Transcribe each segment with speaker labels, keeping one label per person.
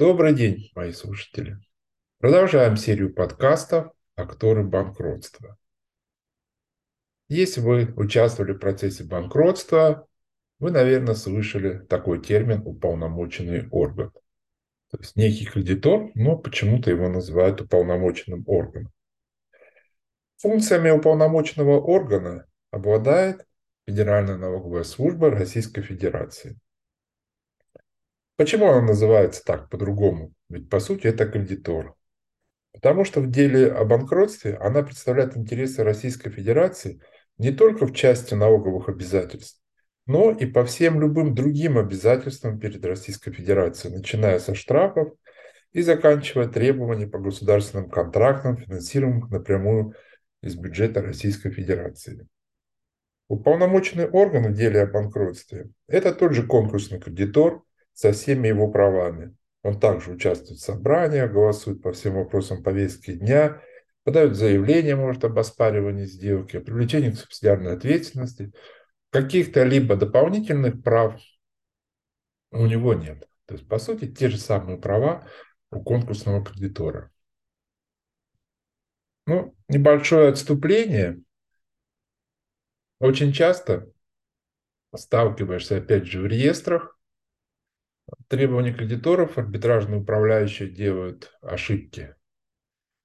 Speaker 1: Добрый день, мои слушатели. Продолжаем серию подкастов «Акторы банкротства». Если вы участвовали в процессе банкротства, вы, наверное, слышали такой термин «уполномоченный орган». То есть некий кредитор, но почему-то его называют уполномоченным органом. Функциями уполномоченного органа обладает Федеральная налоговая служба Российской Федерации. Почему она называется так по-другому? Ведь по сути это кредитор. Потому что в деле о банкротстве она представляет интересы Российской Федерации не только в части налоговых обязательств, но и по всем любым другим обязательствам перед Российской Федерацией, начиная со штрафов и заканчивая требованиями по государственным контрактам, финансируемым напрямую из бюджета Российской Федерации. Уполномоченный орган в деле о банкротстве – это тот же конкурсный кредитор со всеми его правами. Он также участвует в собраниях, голосует по всем вопросам повестки дня, подает заявление, может, об оспаривании сделки, о привлечении к субсидиарной ответственности. Каких-то либо дополнительных прав у него нет. То есть, по сути, те же самые права у конкурсного кредитора. Ну, небольшое отступление. Очень часто сталкиваешься, опять же, в реестрах, требования кредиторов арбитражные управляющие делают ошибки.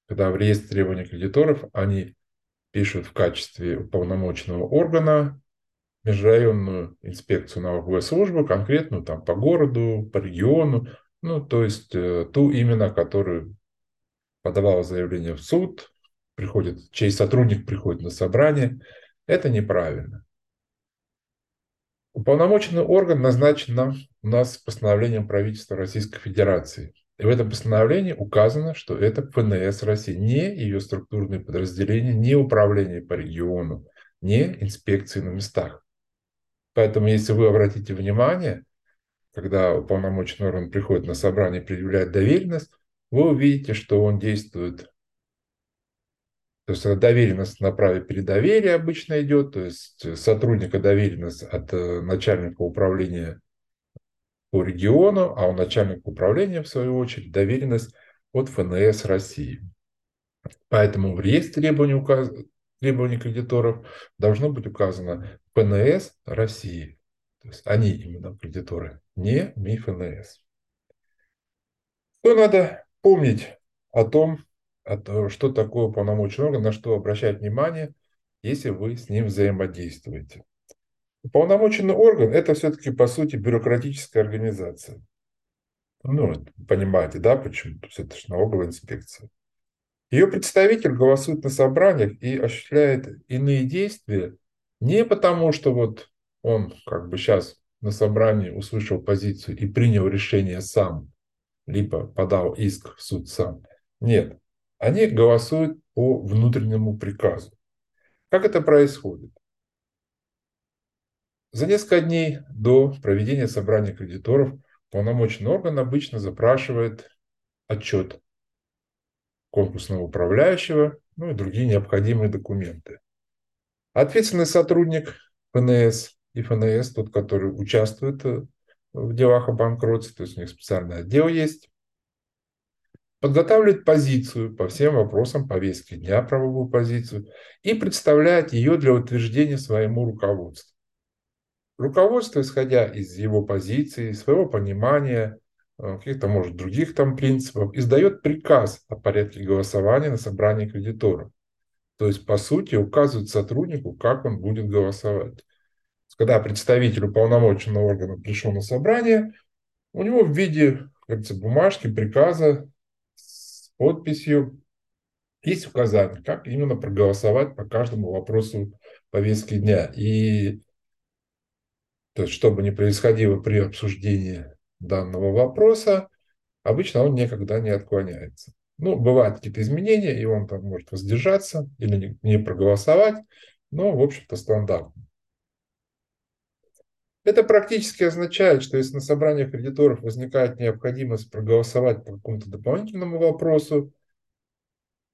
Speaker 1: Когда в реестре требований кредиторов они пишут в качестве уполномоченного органа межрайонную инспекцию налоговой службы, конкретную там по городу, по региону, ну, то есть э, ту именно, которую подавала заявление в суд, приходит, чей сотрудник приходит на собрание, это неправильно. Уполномоченный орган назначен нам, у нас постановлением правительства Российской Федерации. И в этом постановлении указано, что это ФНС России, не ее структурные подразделения, не управление по региону, не инспекции на местах. Поэтому, если вы обратите внимание, когда уполномоченный орган приходит на собрание и предъявляет доверенность, вы увидите, что он действует то есть доверенность на праве передоверия обычно идет, то есть сотрудника доверенность от э, начальника управления по региону, а у начальника управления, в свою очередь, доверенность от ФНС России. Поэтому в реестре требований, указ... требований кредиторов должно быть указано ФНС России. То есть они именно кредиторы, не МИФНС. Что надо помнить о том, что такое уполномоченный орган, на что обращать внимание, если вы с ним взаимодействуете. Уполномоченный орган – это все-таки, по сути, бюрократическая организация. Ну, понимаете, да, почему? То есть это же налоговая инспекция. Ее представитель голосует на собраниях и осуществляет иные действия не потому, что вот он как бы сейчас на собрании услышал позицию и принял решение сам, либо подал иск в суд сам. Нет, они голосуют по внутреннему приказу. Как это происходит? За несколько дней до проведения собрания кредиторов полномочный орган обычно запрашивает отчет конкурсного управляющего, ну и другие необходимые документы. Ответственный сотрудник ФНС и ФНС, тот, который участвует в делах о банкротстве, то есть у них специальный отдел есть, подготавливает позицию по всем вопросам повестки дня, правовую позицию, и представляет ее для утверждения своему руководству. Руководство, исходя из его позиции, своего понимания, э, каких-то, может, других там принципов, издает приказ о порядке голосования на собрании кредиторов. То есть, по сути, указывает сотруднику, как он будет голосовать. Когда представитель уполномоченного органа пришел на собрание, у него в виде как говорится, бумажки, приказа подписью. Есть указание, как именно проголосовать по каждому вопросу повестки дня. И то есть, что бы происходило при обсуждении данного вопроса, обычно он никогда не отклоняется. Ну, бывают какие-то изменения, и он там может воздержаться или не проголосовать, но, в общем-то, стандартно. Это практически означает, что если на собраниях кредиторов возникает необходимость проголосовать по какому-то дополнительному вопросу,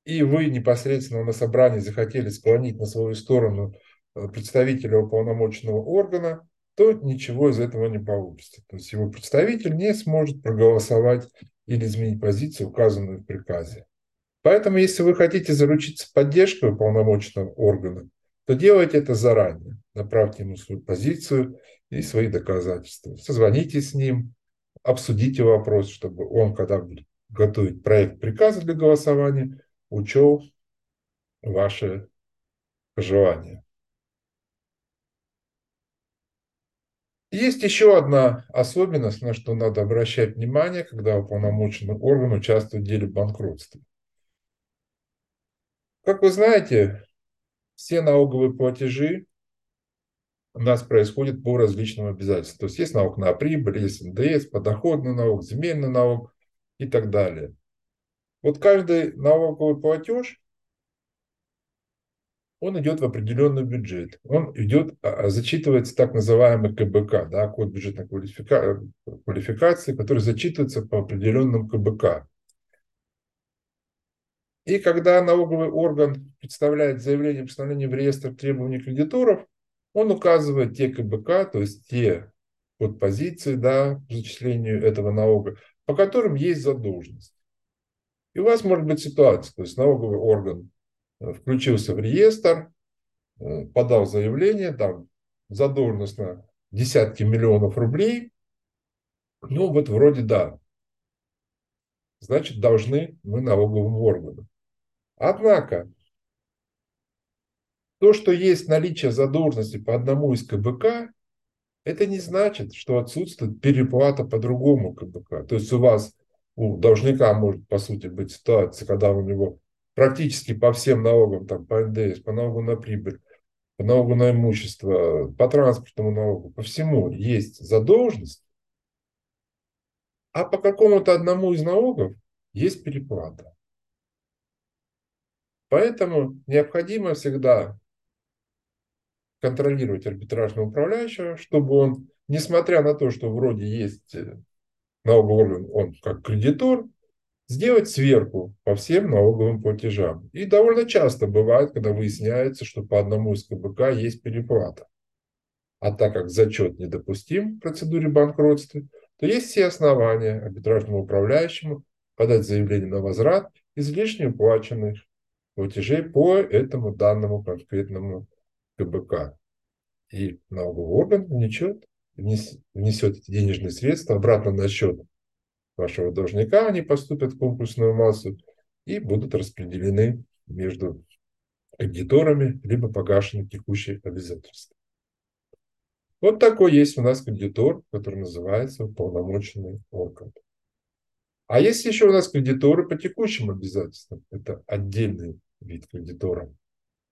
Speaker 1: и вы непосредственно на собрании захотели склонить на свою сторону э, представителя уполномоченного органа, то ничего из этого не получится. То есть его представитель не сможет проголосовать или изменить позицию, указанную в приказе. Поэтому, если вы хотите заручиться поддержкой уполномоченного органа, то делайте это заранее. Направьте ему свою позицию и свои доказательства. Созвоните с ним, обсудите вопрос, чтобы он, когда будет готовить проект приказа для голосования, учел ваши пожелания. Есть еще одна особенность, на что надо обращать внимание, когда уполномоченный орган участвует в деле банкротства. Как вы знаете, все налоговые платежи у нас происходят по различным обязательствам. То есть есть налог на прибыль, есть НДС, подоходный налог, земельный налог и так далее. Вот каждый налоговый платеж, он идет в определенный бюджет. Он идет, а, а, зачитывается так называемый КБК, да, код бюджетной квалифика... квалификации, который зачитывается по определенным КБК. И когда налоговый орган представляет заявление о постановлении в реестр требований кредиторов, он указывает те КБК, то есть те подпозиции да, по зачислению этого налога, по которым есть задолженность. И у вас может быть ситуация, то есть налоговый орган э, включился в реестр, э, подал заявление, там задолженность на десятки миллионов рублей, ну вот вроде да, значит должны мы налоговому органу. Однако, то, что есть наличие задолженности по одному из КБК, это не значит, что отсутствует переплата по другому КБК. То есть у вас, у должника может, по сути, быть ситуация, когда у него практически по всем налогам, там, по НДС, по налогу на прибыль, по налогу на имущество, по транспортному налогу, по всему есть задолженность, а по какому-то одному из налогов есть переплата. Поэтому необходимо всегда контролировать арбитражного управляющего, чтобы он, несмотря на то, что вроде есть э, налоговый он как кредитор, сделать сверку по всем налоговым платежам. И довольно часто бывает, когда выясняется, что по одному из КБК есть переплата. А так как зачет недопустим в процедуре банкротства, то есть все основания арбитражному управляющему подать заявление на возврат излишне уплаченных платежей по этому данному конкретному КБК. И налоговый орган внесет, внесет эти денежные средства обратно на счет вашего должника, они поступят в конкурсную массу и будут распределены между кредиторами, либо погашены текущие обязательства. Вот такой есть у нас кредитор, который называется уполномоченный орган. А есть еще у нас кредиторы по текущим обязательствам. Это отдельный вид кредиторов.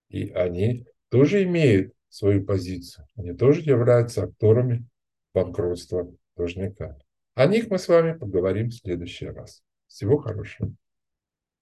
Speaker 1: И они тоже имеют свою позицию. Они тоже являются акторами банкротства должника. О них мы с вами поговорим в следующий раз. Всего хорошего.